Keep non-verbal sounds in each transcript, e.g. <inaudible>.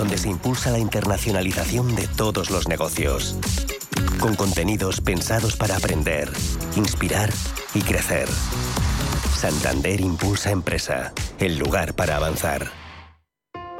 donde se impulsa la internacionalización de todos los negocios. Con contenidos pensados para aprender, inspirar y crecer. Santander Impulsa Empresa, el lugar para avanzar.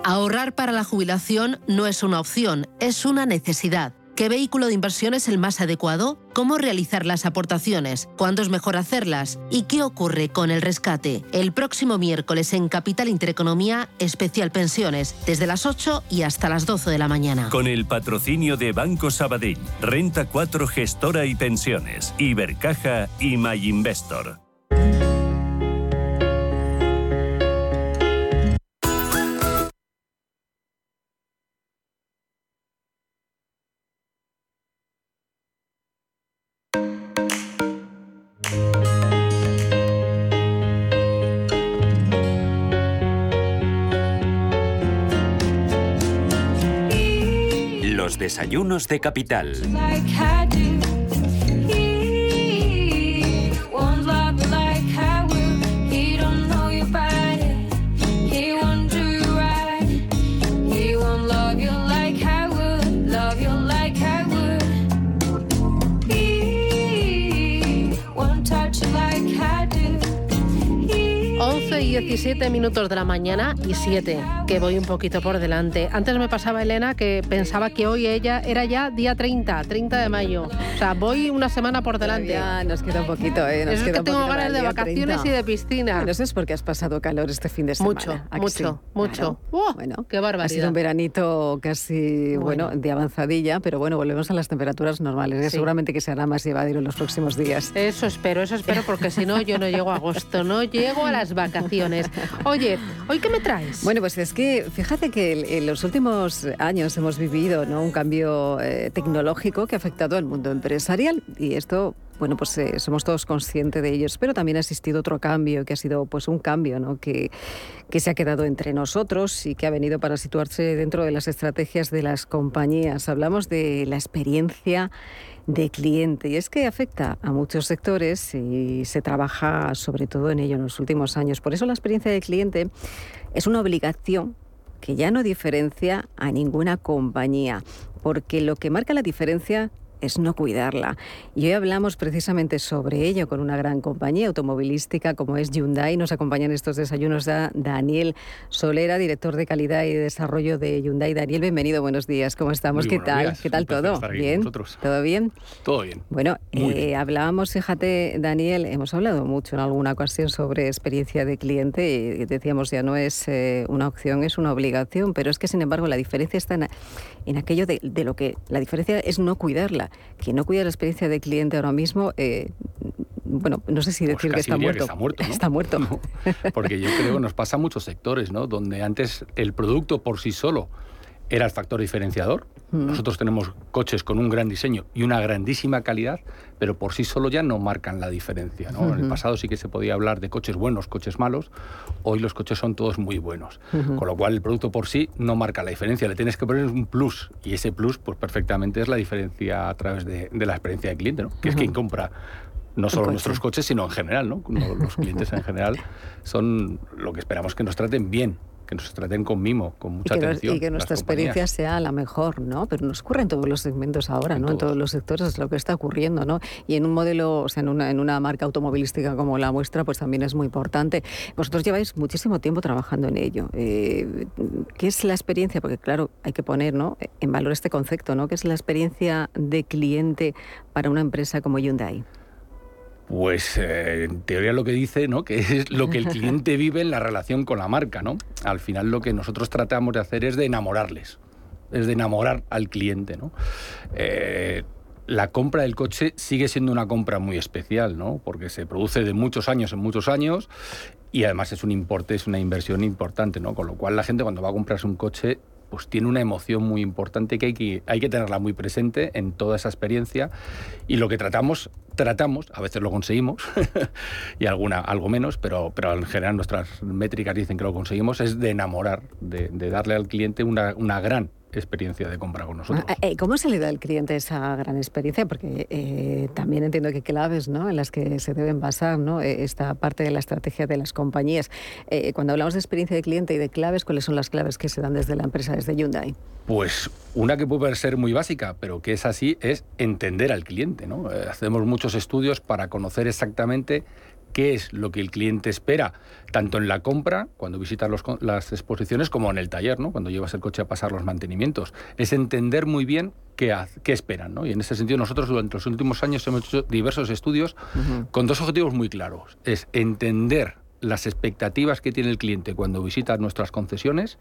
Ahorrar para la jubilación no es una opción, es una necesidad. ¿Qué vehículo de inversión es el más adecuado? ¿Cómo realizar las aportaciones? ¿Cuándo es mejor hacerlas? ¿Y qué ocurre con el rescate? El próximo miércoles en Capital Intereconomía, especial pensiones, desde las 8 y hasta las 12 de la mañana. Con el patrocinio de Banco Sabadell, Renta 4 Gestora y Pensiones, Ibercaja y MyInvestor. Desayunos de Capital. 17 minutos de la mañana y 7, que voy un poquito por delante. Antes me pasaba Elena que pensaba que hoy ella era ya día 30, 30 de mayo. O sea, voy una semana por delante. Ya nos queda un poquito, ¿eh? es que tengo ganas de vacaciones y de piscina. No sé es porque has pasado calor este fin de semana. Mucho, mucho, mucho. bueno, qué barbaridad. Ha sido un veranito casi, bueno. de avanzadilla, pero bueno, volvemos a las temperaturas normales. Seguramente que se hará más llevadero en los próximos días. Eso espero, eso espero, porque si no, yo no llego a agosto, no llego a las vacaciones. Oye, ¿hoy qué me traes? Bueno, pues es que fíjate que en los últimos años hemos vivido ¿no? un cambio eh, tecnológico que ha afectado al mundo empresarial y esto bueno, pues eh, somos todos conscientes de ellos, pero también ha existido otro cambio, que ha sido pues un cambio ¿no? que, que se ha quedado entre nosotros y que ha venido para situarse dentro de las estrategias de las compañías. Hablamos de la experiencia de cliente. Y es que afecta a muchos sectores y se trabaja sobre todo en ello en los últimos años. Por eso la experiencia de cliente es una obligación que ya no diferencia a ninguna compañía, porque lo que marca la diferencia es no cuidarla. Y hoy hablamos precisamente sobre ello con una gran compañía automovilística como es Hyundai. Nos acompañan estos desayunos a Daniel Solera, director de calidad y desarrollo de Hyundai. Daniel, bienvenido, buenos días. ¿Cómo estamos? ¿Qué tal? ¿Qué tal todo? ¿Bien? ¿Todo bien? Todo bien. Bueno, eh, hablábamos, fíjate, Daniel, hemos hablado mucho en alguna ocasión sobre experiencia de cliente y decíamos ya no es eh, una opción, es una obligación, pero es que sin embargo la diferencia está en, aquello de, de lo que la diferencia es no cuidarla quien no cuida la experiencia de cliente ahora mismo, eh, bueno, no sé si pues decir que está muerto. está muerto. <laughs> Está muerto. <laughs> porque yo creo que nos pasa a muchos sectores, ¿no? Donde antes el producto por sí solo era el factor diferenciador. Mm. Nosotros tenemos coches con un gran diseño y una grandísima calidad, pero por sí solo ya no marcan la diferencia. ¿no? En el pasado sí que se podía hablar de coches buenos, coches malos. Hoy los coches son todos muy buenos. Con lo cual el producto por sí no marca la diferencia. Le tienes que poner un plus. Y ese plus, pues perfectamente es la diferencia a través de, la experiencia del cliente, ¿no? que es quien compra no solo nuestros coches, sino en general, ¿no? Los clientes en general son lo que esperamos que nos traten bien, que nos traten con mimo, con mucha y que atención. y que nuestra experiencia sea la mejor, ¿no? Pero nos ocurre en todos los segmentos ahora, ¿no? En todos los sectores es lo que está ocurriendo, ¿no? Y en un modelo, o sea, en una, en una marca automovilística como la vuestra, pues también es muy importante. Vosotros lleváis muchísimo tiempo trabajando en ello. Eh, ¿Qué es la experiencia? Porque claro, hay que poner ¿no? en valor este concepto, ¿no? ¿Qué es la experiencia de cliente para una empresa como Hyundai? Pues eh, en teoría lo que dice, ¿no? Que es lo que el <laughs> cliente vive en la relación con la marca, ¿no? Al final lo que nosotros tratamos de hacer es de enamorarles, es de enamorar al cliente, ¿no? Eh, la compra del coche sigue siendo una compra muy especial, ¿no? Porque se produce de muchos años en muchos años y además es un importe, es una inversión importante, ¿no? Con lo cual la gente cuando va a comprarse un coche pues tiene una emoción muy importante que hay, que tenerla muy presente en toda esa experiencia. Y lo que tratamos, tratamos, a veces lo conseguimos <laughs> y alguna, algo menos, pero, pero en general nuestras métricas dicen que lo conseguimos, es de enamorar, de, darle al cliente una, una gran experiencia de compra con nosotros. Ah, eh, ¿Cómo se le da al cliente esa gran experiencia? Porque eh, también entiendo que claves ¿no? en las que se deben basar ¿no? Eh, esta parte de la estrategia de las compañías. cuando hablamos de experiencia de cliente y de claves, ¿cuáles son las claves que se dan desde la empresa, desde Hyundai? Pues una que puede ser muy básica, pero que es así, es entender al cliente. ¿no? hacemos muchos estudios para conocer exactamente qué es lo que el cliente espera, tanto en la compra, cuando visitas las exposiciones, como en el taller, ¿no? cuando llevas el coche a pasar los mantenimientos. Es entender muy bien qué, qué esperan. ¿no? Y en ese sentido nosotros durante los últimos años hemos hecho diversos estudios con dos objetivos muy claros. Es entender las expectativas que tiene el cliente cuando visita nuestras concesiones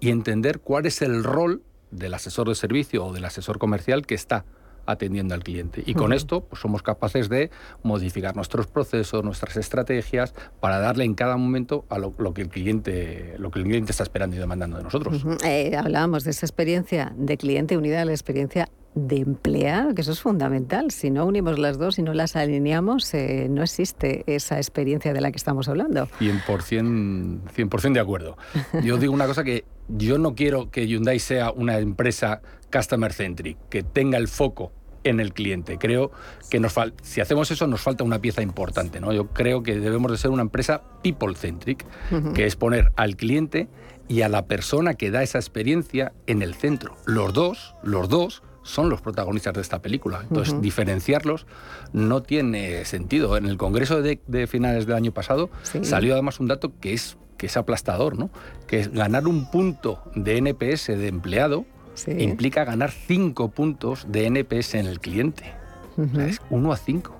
y entender cuál es el rol del asesor de servicio o del asesor comercial que está atendiendo al cliente. Y con esto pues, somos capaces de modificar nuestros procesos, nuestras estrategias, para darle en cada momento a lo, que, el cliente, lo que el cliente está esperando y demandando de nosotros. Eh, hablábamos de esa experiencia de cliente unida a la experiencia de empleado, que eso es fundamental. Si no unimos las dos y no las alineamos, eh, no existe esa experiencia de la que estamos hablando. 100%, 100 de acuerdo. Yo digo una cosa que yo no quiero que Hyundai sea una empresa customer centric, que tenga el foco en el cliente. Creo que nos si hacemos eso nos falta una pieza importante. ¿no? Yo creo que debemos de ser una empresa people centric, que es poner al cliente y a la persona que da esa experiencia en el centro. Los dos, los dos son los protagonistas de esta película. Entonces, diferenciarlos no tiene sentido. En el Congreso de, finales del año pasado salió además un dato que es, que es aplastador, ¿no? que es ganar un punto de NPS de empleado implica ganar cinco puntos de NPS en el cliente. es uno a cinco.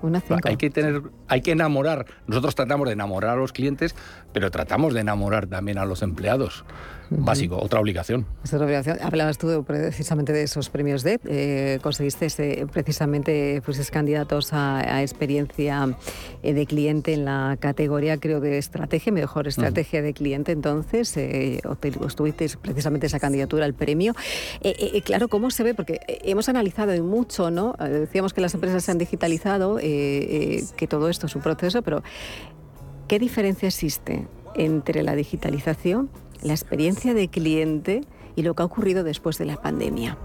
Hay que tener, hay que enamorar. Nosotros tratamos de enamorar a los clientes, pero tratamos de enamorar también a los empleados básico, otra obligación. obligación. Hablabas tú precisamente de esos premios D. Eh, conseguiste precisamente, fuiste candidatos a, experiencia eh, de cliente en la categoría, creo, de estrategia, mejor estrategia de cliente. Entonces, eh, obtuviste precisamente esa candidatura al premio. Eh, claro, ¿cómo se ve? Porque hemos analizado mucho, ¿no? Decíamos que las empresas se han digitalizado, que todo esto es un proceso, pero ¿qué diferencia existe entre la digitalización la experiencia de cliente y lo que ha ocurrido después de la pandemia?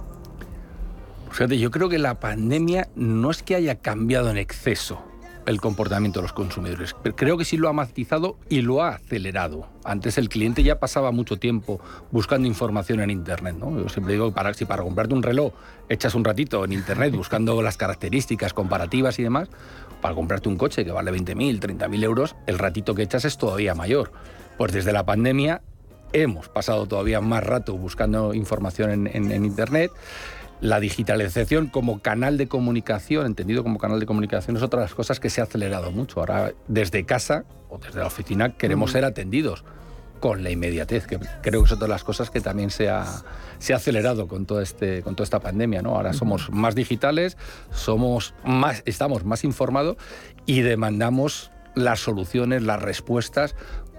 Fíjate, yo creo que la pandemia no es que haya cambiado en exceso el comportamiento de los consumidores. Pero creo que sí lo ha matizado y lo ha acelerado. Antes el cliente ya pasaba mucho tiempo buscando información en Internet. ¿no? Yo siempre digo que si para comprarte un reloj echas un ratito en Internet <laughs> buscando las características comparativas y demás, para comprarte un coche que vale 20.000, 30.000 euros, el ratito que echas es todavía mayor. Pues desde la pandemia hemos pasado todavía más rato buscando información en, Internet. La digitalización como canal de comunicación, entendido como canal de comunicación, es otra de las cosas que se ha acelerado mucho. Ahora, desde casa o desde la oficina, queremos ser atendidos con la inmediatez, que creo que es otra de las cosas que también se ha, se ha acelerado con, todo este, con toda esta pandemia. ¿no? Ahora somos más digitales, somos más, estamos más informados y demandamos las soluciones, las respuestas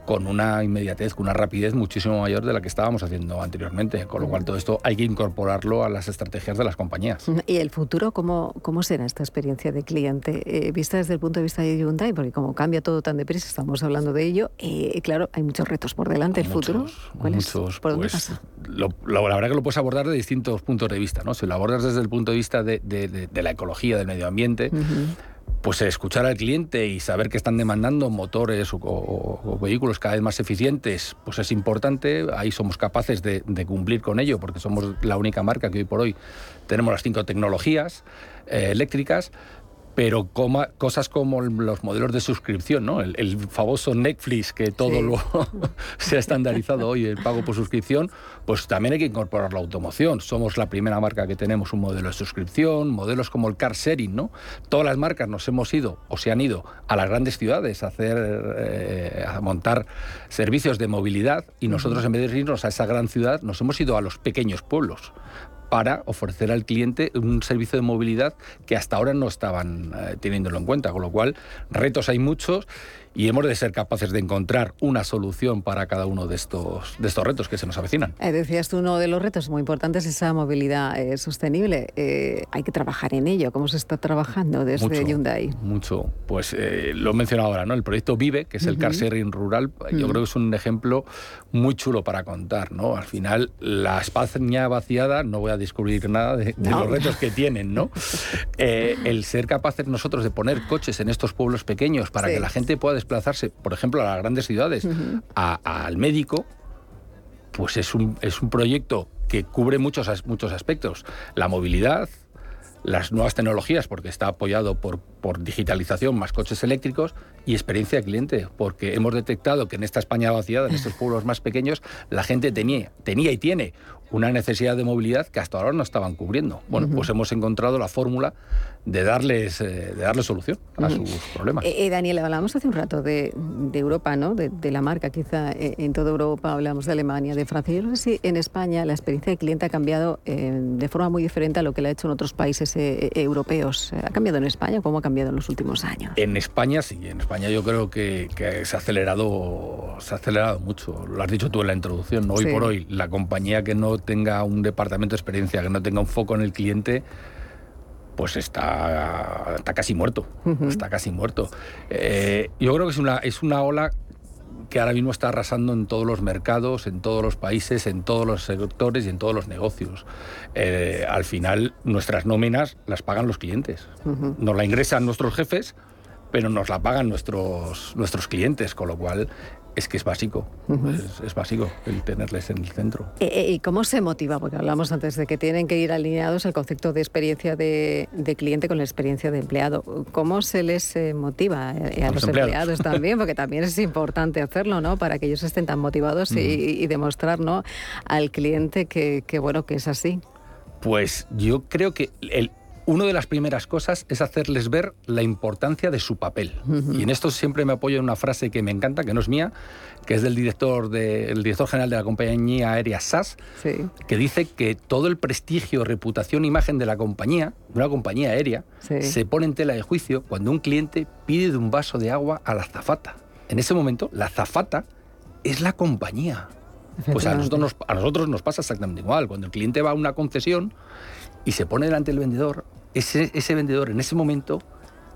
con una inmediatez, con una rapidez muchísimo mayor de la que estábamos haciendo anteriormente. Con lo cual todo esto hay que incorporarlo a las estrategias de las compañías. ¿Y el futuro cómo, cómo será esta experiencia de cliente? Eh, vista desde el punto de vista de Hyundai, porque como cambia todo tan deprisa, estamos hablando de ello, eh, claro, hay muchos retos por delante. ¿El futuro? ¿Cuál muchos, ¿Por dónde pues, pasa? Lo, la verdad que lo puedes abordar de distintos puntos de vista. ¿no? Si lo abordas desde el punto de vista de, de, la ecología, del medio ambiente, pues escuchar al cliente y saber que están demandando motores o, vehículos cada vez más eficientes, pues es importante. Ahí somos capaces de, cumplir con ello, porque somos la única marca que hoy por hoy tenemos las cinco tecnologías eh, eléctricas pero cosas como los modelos de suscripción, ¿no? el, famoso Netflix, que todo lo <laughs> se ha estandarizado hoy, el pago por suscripción, pues también hay que incorporar la automoción. Somos la primera marca que tenemos un modelo de suscripción, modelos como el car sharing, ¿no? Todas las marcas nos hemos ido o se han ido a las grandes ciudades a hacer, eh, a montar servicios de movilidad y nosotros en vez de irnos a esa gran ciudad nos hemos ido a los pequeños pueblos para ofrecer al cliente un servicio de movilidad que hasta ahora no estaban eh, teniéndolo en cuenta. Con lo cual, retos hay muchos y hemos de ser capaces de encontrar una solución para cada uno de estos, de estos retos que se nos avecinan. Eh, decías tú, uno de los retos muy importantes es esa movilidad eh, sostenible. Eh, hay que trabajar en ello. ¿Cómo se está trabajando desde Hyundai? Mucho. Pues lo he mencionado ahora, ¿no? El proyecto Vive, que es el car sharing rural, yo creo que es un ejemplo muy chulo para contar, ¿no? Al final, la España vaciada, no voy a descubrir nada de, los retos que tienen, ¿no? <laughs> el ser capaces nosotros de poner coches en estos pueblos pequeños para que la gente pueda desplazarse, por ejemplo, a las grandes ciudades, al médico, pues es un, es un proyecto que cubre muchos, muchos aspectos. La movilidad, las nuevas tecnologías, porque está apoyado por, por digitalización más coches eléctricos y experiencia de cliente, porque hemos detectado que en esta España vaciada, en estos pueblos más pequeños, la gente tenía, tenía y tiene una necesidad de movilidad que hasta ahora no estaban cubriendo. Bueno, pues hemos encontrado la fórmula de darles, eh, de darles solución a sus problemas. Eh, eh, Daniel, hablábamos hace un rato de, Europa, ¿no? De, la marca, quizá en toda Europa hablamos de Alemania, de Francia. Yo no sé si en España la experiencia de cliente ha cambiado de forma muy diferente a lo que la ha hecho en otros países europeos. ¿Ha cambiado en España? ¿Cómo ha cambiado en los últimos años? En España sí, en España yo creo que, se, ha acelerado, se ha acelerado mucho. Lo has dicho tú en la introducción. Hoy por hoy, la compañía que no tenga un departamento de experiencia, que no tenga un foco en el cliente, pues está, está casi muerto. Está casi muerto. Eh, yo creo que es una, es una ola que ahora mismo está arrasando en todos los mercados, en todos los países, en todos los sectores y en todos los negocios. Eh, al final, nuestras nóminas las pagan los clientes. Nos la ingresan nuestros jefes, pero nos la pagan nuestros, nuestros clientes, con lo cual es que es básico, es, básico el tenerles en el centro. Eh, eh, ¿Y cómo se motiva? Porque hablamos antes de que tienen que ir alineados el concepto de experiencia de, cliente con la experiencia de empleado. ¿Cómo se les eh, motiva a, los, empleados. <laughs> también? Porque también es importante hacerlo, ¿no? Para que ellos estén tan motivados y, demostrar, ¿no? Al cliente que, que, bueno, que es así. Pues yo creo que el, una de las primeras cosas es hacerles ver la importancia de su papel. Y en esto siempre me apoyo en una frase que me encanta, que no es mía, que es del director, director general de la compañía aérea SAS, que dice que todo el prestigio, reputación, imagen de la compañía, de una compañía aérea, se pone en tela de juicio cuando un cliente pide un vaso de agua a la zafata. En ese momento, la zafata es la compañía. Pues a nosotros, nos, a nosotros nos pasa exactamente igual. Cuando el cliente va a una concesión y se pone delante del vendedor, ese, vendedor en ese momento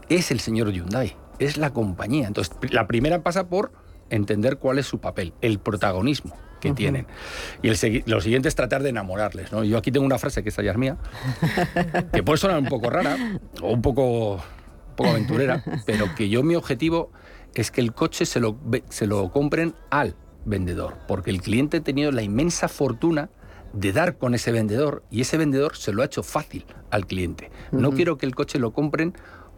es el señor Hyundai, es la compañía. Entonces, la primera pasa por entender cuál es su papel, el protagonismo que tienen. Y el, lo siguiente es tratar de enamorarles. ¿no? Yo aquí tengo una frase que esta ya es mía, <laughs> que puede sonar un poco rara o un poco, poco aventurera, pero que yo mi objetivo es que el coche se lo, se lo compren al vendedor, porque el cliente ha tenido la inmensa fortuna de dar con ese vendedor y ese vendedor se lo ha hecho fácil al cliente. No quiero que el coche lo compren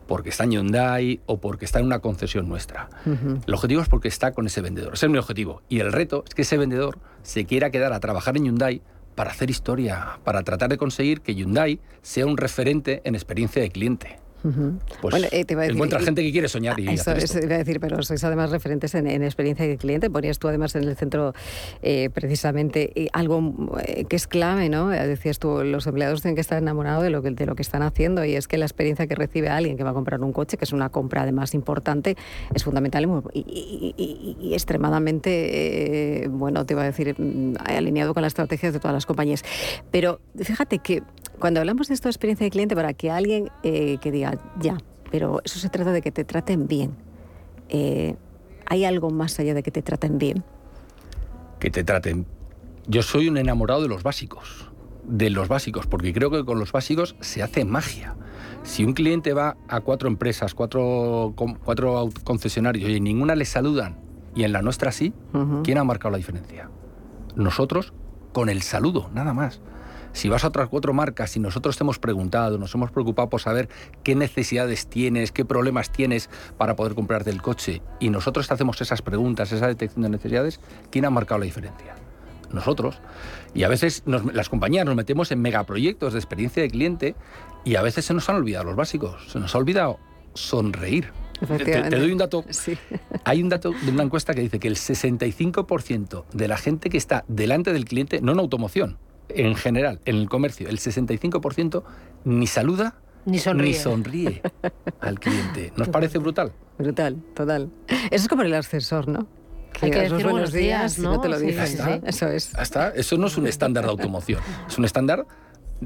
porque está en Hyundai o porque está en una concesión nuestra. El objetivo es porque está con ese vendedor. Ese es mi objetivo. Y el reto es que ese vendedor se quiera quedar a trabajar en Hyundai para hacer historia, para tratar de conseguir que Hyundai sea un referente en experiencia de cliente. Pues bueno, eh, te a encuentra gente que quiere soñar y eso, hacer iba a decir, pero sois además referentes en, experiencia de cliente. Ponías tú además en el centro eh, precisamente eh, algo que es clave, ¿no? Decías tú, los empleados tienen que estar enamorados de lo que, de lo que están haciendo y es que la experiencia que recibe alguien que va a comprar un coche, que es una compra además importante, es fundamental y, y extremadamente, bueno, te iba a decir, mm, alineado con las estrategias de todas las compañías. Pero fíjate que cuando hablamos de esto de experiencia de cliente, para que alguien eh, que diga, ya, pero eso se trata de que te traten bien. Eh, ¿Hay algo más allá de que te traten bien? Que te traten. Yo soy un enamorado de los básicos, de los básicos, porque creo que con los básicos se hace magia. Si un cliente va a cuatro empresas, cuatro, cuatro concesionarios y ninguna le saludan y en la nuestra sí, ¿quién ha marcado la diferencia? Nosotros con el saludo, nada más. Si vas a otras cuatro marcas y nosotros te hemos preguntado, nos hemos preocupado por saber qué necesidades tienes, qué problemas tienes para poder comprarte el coche, y nosotros te hacemos esas preguntas, esa detección de necesidades, ¿quién ha marcado la diferencia? Nosotros. Y a veces las compañías nos metemos en megaproyectos de experiencia de cliente y a veces se nos han olvidado los básicos. Se nos ha olvidado sonreír. Te, doy un dato. <laughs> Hay un dato de una encuesta que dice que el 65% de la gente que está delante del cliente, no en automoción, en general, en el comercio, el 65% ni saluda Ni sonríe. Ni sonríe <laughs> al cliente. ¿Nos parece brutal? Brutal, total. Eso es como el ascensor, ¿no? Que Hay que decir buenos días, ¿no? no te lo. Sí, Eso es. Hasta, eso no es un estándar de automoción. Es un estándar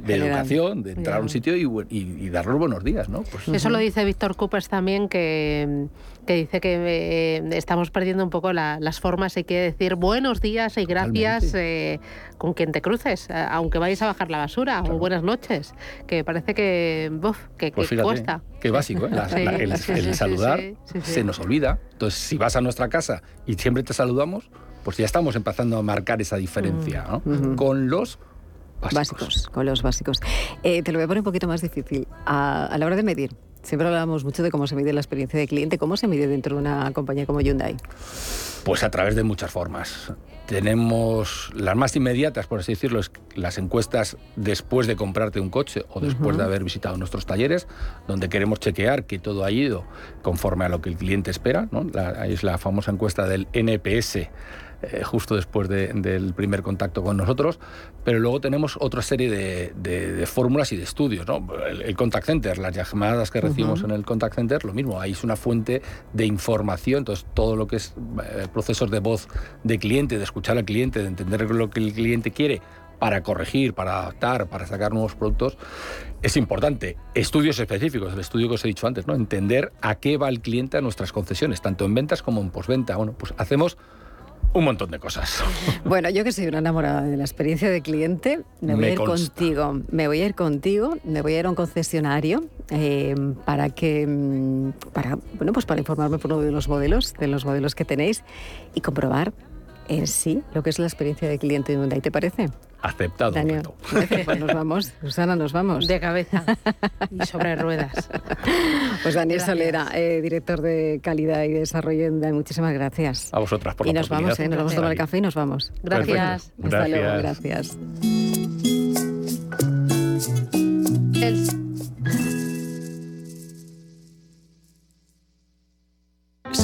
de educación, de entrar a un sitio y, y, dar los buenos días, ¿no? Pues, Eso lo dice Víctor Coopers también, que, que dice que eh, estamos perdiendo un poco las formas. Hay que decir buenos días y gracias eh, con quien te cruces, eh, aunque vayas a bajar la basura, o buenas noches, que parece que, que, pues cuesta. Qué básico, ¿eh? el, saludar se nos olvida. Entonces, si vas a nuestra casa y siempre te saludamos, pues ya estamos empezando a marcar esa diferencia, ¿no? Con los Básicos. con los básicos. Eh, te lo voy a poner un poquito más difícil. A, la hora de medir, siempre hablábamos mucho de cómo se mide la experiencia de cliente. ¿Cómo se mide dentro de una compañía como Hyundai? Pues a través de muchas formas. Tenemos las más inmediatas, por así decirlo, las encuestas después de comprarte un coche o después de haber visitado nuestros talleres, donde queremos chequear que todo ha ido conforme a lo que el cliente espera. ¿no? es la famosa encuesta del NPS eh, justo después del primer contacto con nosotros, pero luego tenemos otra serie de, fórmulas y de estudios. El, contact center, las llamadas que recibimos en el contact center, lo mismo, ahí es una fuente de información, entonces todo lo que es eh, procesos de voz de cliente, de escuchar al cliente, de entender lo que el cliente quiere para corregir, para adaptar, para sacar nuevos productos, es importante. Estudios específicos, el estudio que os he dicho antes, ¿no? Entender a qué va el cliente a nuestras concesiones, tanto en ventas como en postventa. Bueno, pues hacemos un montón de cosas. <laughs> Bueno, yo que soy una enamorada de la experiencia de cliente, me voy a ir contigo. Me voy a ir contigo, me voy a ir a un concesionario eh, para que, mm, para, bueno, pues para informarme por uno de los modelos, de los modelos que tenéis y comprobar en sí lo que es la experiencia de cliente de Hyundai. ¿Te parece? Aceptado. Daniel, <laughs> pues nos vamos. Susana, nos vamos. De cabeza y sobre ruedas. <laughs> Pues Daniel Solera, eh, director de calidad y desarrollo en muchísimas gracias. A vosotras por y nos vamos, ¿eh? nos vamos a tomar el café y nos vamos. Gracias. Hasta luego, gracias.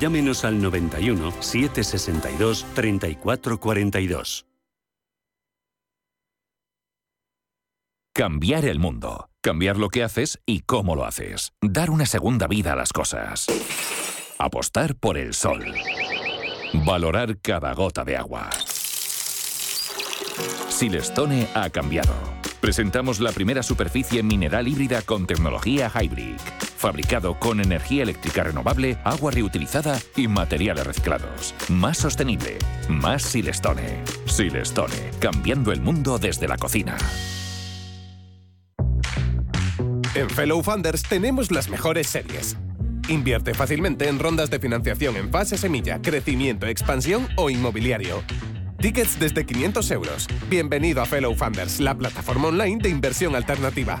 llámenos al 91 762 3442. Cambiar el mundo. Cambiar lo que haces y cómo lo haces. Dar una segunda vida a las cosas. Apostar por el sol. Valorar cada gota de agua. Silestone ha cambiado. Presentamos la primera superficie mineral híbrida con tecnología Hybrid fabricado con energía eléctrica renovable, agua reutilizada y materiales reciclados. Más sostenible, más Silestone. Silestone, cambiando el mundo desde la cocina. En Fellow Funders tenemos las mejores series. Invierte fácilmente en rondas de financiación en fase semilla, crecimiento, expansión o inmobiliario. Tickets desde 500 euros. Bienvenido a Fellow Funders, la plataforma online de inversión alternativa.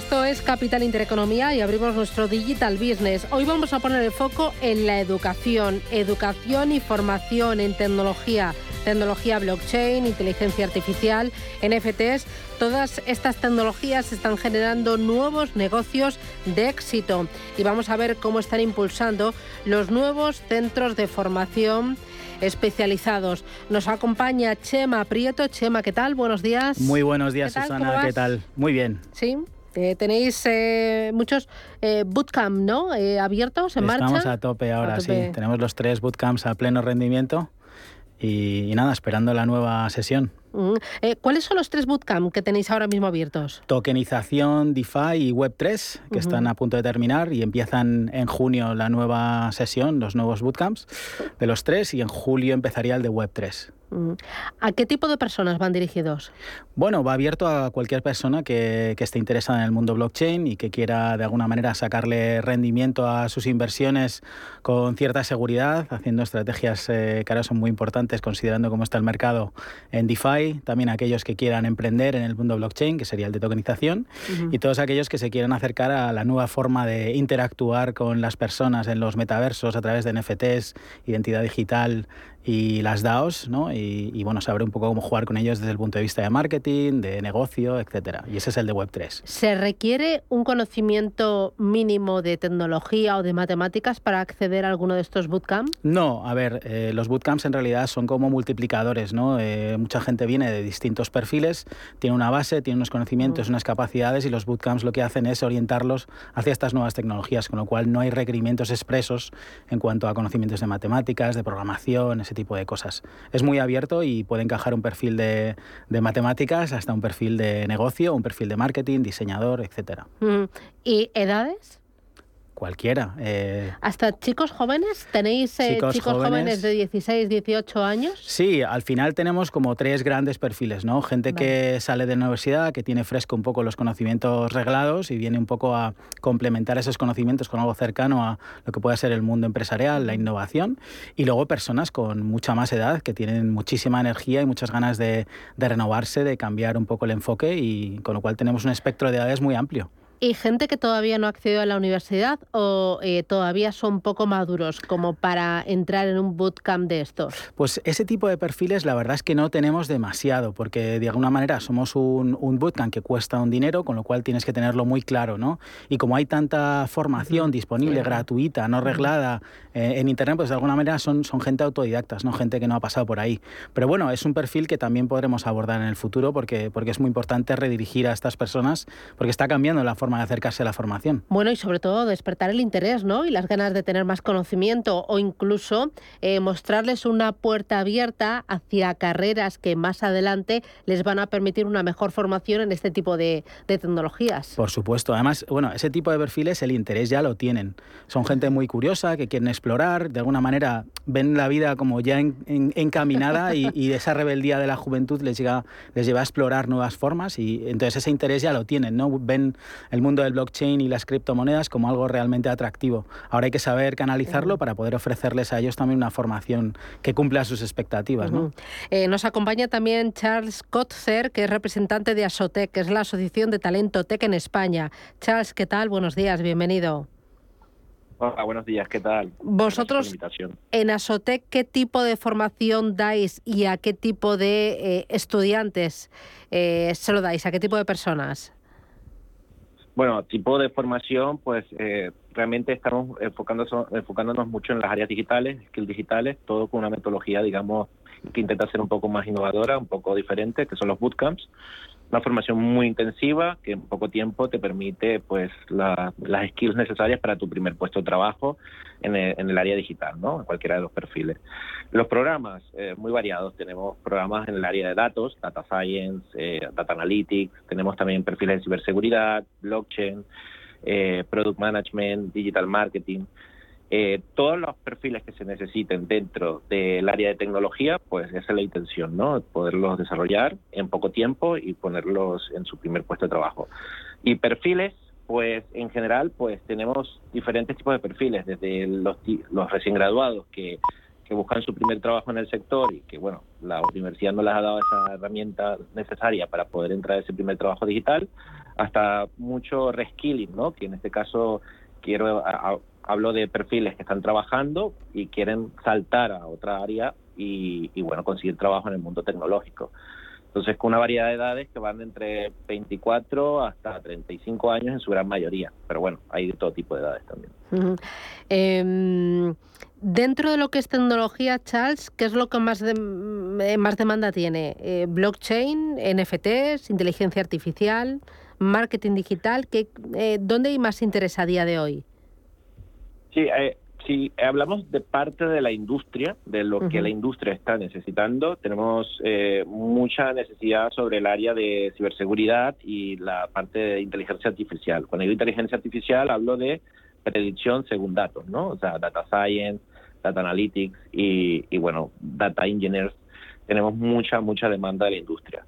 Esto es Capital Intereconomía y abrimos nuestro Digital Business. Hoy vamos a poner el foco en la educación, educación y formación en tecnología tecnología blockchain, inteligencia artificial, NFTs, todas estas tecnologías están generando nuevos negocios de éxito y vamos a ver cómo están impulsando los nuevos centros de formación especializados. Nos acompaña Chema Prieto. Chema, ¿qué tal? Buenos días. Muy buenos días, Susana. ¿Qué tal? Muy bien. Sí. Eh, tenéis eh, muchos eh, bootcamp, ¿no? abiertos en marcha. Estamos a tope ahora, sí. Tenemos los tres bootcamps a pleno rendimiento y, nada, esperando la nueva sesión. Mm. ¿Cuáles son los tres bootcamp que tenéis ahora mismo abiertos? Tokenización, DeFi y Web3, que están a punto de terminar y empiezan en junio la nueva sesión, los nuevos bootcamps de los tres, y en julio empezaría el de Web3. ¿A qué tipo de personas van dirigidos? Bueno, va abierto a cualquier persona que, esté interesada en el mundo blockchain y que quiera de alguna manera sacarle rendimiento a sus inversiones con cierta seguridad, haciendo estrategias eh, que ahora son muy importantes considerando cómo está el mercado en DeFi, también aquellos que quieran emprender en el mundo blockchain, que sería el de tokenización, y todos aquellos que se quieran acercar a la nueva forma de interactuar con las personas en los metaversos a través de NFTs, identidad digital, y las DAOs, ¿no? Y, bueno, saber un poco cómo jugar con ellos desde el punto de vista de marketing, de negocio, etcétera. Y ese es el de Web3. ¿Se requiere un conocimiento mínimo de tecnología o de matemáticas para acceder a alguno de estos bootcamps? No, a ver, eh, los bootcamps en realidad son como multiplicadores, ¿no? Eh, mucha gente viene de distintos perfiles, tiene una base, tiene unos conocimientos, mm. unas capacidades y los bootcamps lo que hacen es orientarlos hacia estas nuevas tecnologías, con lo cual no hay requerimientos expresos en cuanto a conocimientos de matemáticas, de programación, ese tipo de cosas. Es muy abierto y puede encajar un perfil de, matemáticas hasta un perfil de negocio, un perfil de marketing, diseñador, etcétera. ¿Y edades? Cualquiera. Eh, ¿Hasta chicos jóvenes? ¿Tenéis eh, chicos, jóvenes, de 16, 18 años? Sí, al final tenemos como tres grandes perfiles, ¿no? Gente que sale de la universidad, que tiene fresco un poco los conocimientos reglados y viene un poco a complementar esos conocimientos con algo cercano a lo que puede ser el mundo empresarial, la innovación. Y luego personas con mucha más edad, que tienen muchísima energía y muchas ganas de, de renovarse, de cambiar un poco el enfoque y con lo cual tenemos un espectro de edades muy amplio. ¿Y gente que todavía no ha accedido a la universidad o eh, todavía son poco maduros como para entrar en un bootcamp de estos? Pues ese tipo de perfiles la verdad es que no tenemos demasiado, porque de alguna manera somos un, bootcamp que cuesta un dinero, con lo cual tienes que tenerlo muy claro, ¿no? Y como hay tanta formación disponible, gratuita, no reglada eh, en Internet, pues de alguna manera son, son gente autodidactas, ¿no? Gente que no ha pasado por ahí. Pero bueno, es un perfil que también podremos abordar en el futuro porque, porque es muy importante redirigir a estas personas, porque está cambiando la forma de acercarse a la formación. Bueno, y sobre todo despertar el interés, ¿no? Y las ganas de tener más conocimiento o incluso eh, mostrarles una puerta abierta hacia carreras que más adelante les van a permitir una mejor formación en este tipo de, tecnologías. Por supuesto. Además, bueno, ese tipo de perfiles el interés ya lo tienen. Son gente muy curiosa, que quieren explorar, de alguna manera ven la vida como ya encaminada y, y, esa rebeldía de la juventud les, llega, les lleva a explorar nuevas formas y entonces ese interés ya lo tienen, ¿no? Ven el mundo del blockchain y las criptomonedas como algo realmente atractivo. Ahora hay que saber canalizarlo para poder ofrecerles a ellos también una formación que cumpla sus expectativas. Eh, nos acompaña también Charles Kotzer, que es representante de Asotec, que es la Asociación de Talento Tech en España. Charles, ¿qué tal? Buenos días, bienvenido. Hola, buenos días, ¿qué tal? Vosotros en Asotec, ¿qué tipo de formación dais y a qué tipo de eh, estudiantes eh, se lo dais? ¿A qué tipo de personas? Bueno, tipo de formación, pues eh, realmente estamos enfocándonos mucho en las áreas digitales, skills digitales, todo con una metodología, digamos, que intenta ser un poco más innovadora, un poco diferente, que son los bootcamps una formación muy intensiva que en poco tiempo te permite pues las skills necesarias para tu primer puesto de trabajo en el, área digital, ¿no? En cualquiera de los perfiles. Los programas, eh, muy variados. Tenemos programas en el área de datos, data science, eh, data analytics, tenemos también perfiles de ciberseguridad, blockchain, eh, product management, digital marketing. Eh, todos los perfiles que se necesiten dentro del área de tecnología, pues esa es la intención, ¿no? Poderlos desarrollar en poco tiempo y ponerlos en su primer puesto de trabajo. Y perfiles, pues en general, pues tenemos diferentes tipos de perfiles, desde los, los recién graduados que, que buscan su primer trabajo en el sector y que, bueno, la universidad no les ha dado esa herramienta necesaria para poder entrar a ese primer trabajo digital, hasta mucho reskilling, ¿no? Que en este caso quiero hablo de perfiles que están trabajando y quieren saltar a otra área y, bueno, conseguir trabajo en el mundo tecnológico. Entonces, con una variedad de edades que van entre 24 hasta 35 años en su gran mayoría. Pero bueno, hay de todo tipo de edades también. Em, dentro de lo que es tecnología, Charles, ¿qué es lo que más, de, eh, más demanda tiene? Eh, ¿Blockchain, NFTs, inteligencia artificial, marketing digital? ¿qué, eh, ¿Dónde hay más interés a día de hoy? Sí, eh, si hablamos de parte de la industria, de lo que la industria está necesitando, tenemos eh, mucha necesidad sobre el área de ciberseguridad y la parte de inteligencia artificial. Cuando digo inteligencia artificial hablo de predicción según datos, ¿no? O sea, data science, data analytics y, y bueno, data engineers. Tenemos mucha, mucha demanda de la industria.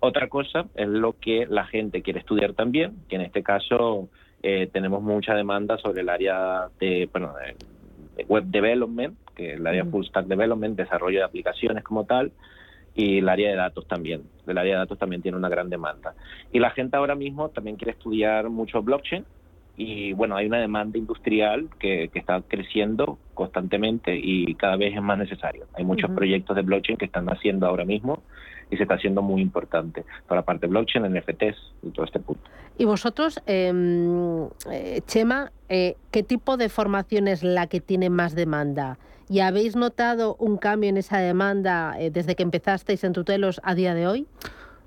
Otra cosa es lo que la gente quiere estudiar también, que en este caso eh, tenemos mucha demanda sobre el área de, bueno, de web development, que es el área full stack development, desarrollo de aplicaciones como tal, y el área de datos también. El área de datos también tiene una gran demanda. Y la gente ahora mismo también quiere estudiar mucho blockchain, y bueno, hay una demanda industrial que, que, está creciendo constantemente y cada vez es más necesario. Hay muchos proyectos de blockchain que están haciendo ahora mismo y se está haciendo muy importante para la parte blockchain, NFTs y todo este punto. Y vosotros, em, eh, Chema, eh, ¿qué tipo de formación es la que tiene más demanda? ¿Y habéis notado un cambio en esa demanda eh, desde que empezasteis en Tutelos a día de hoy?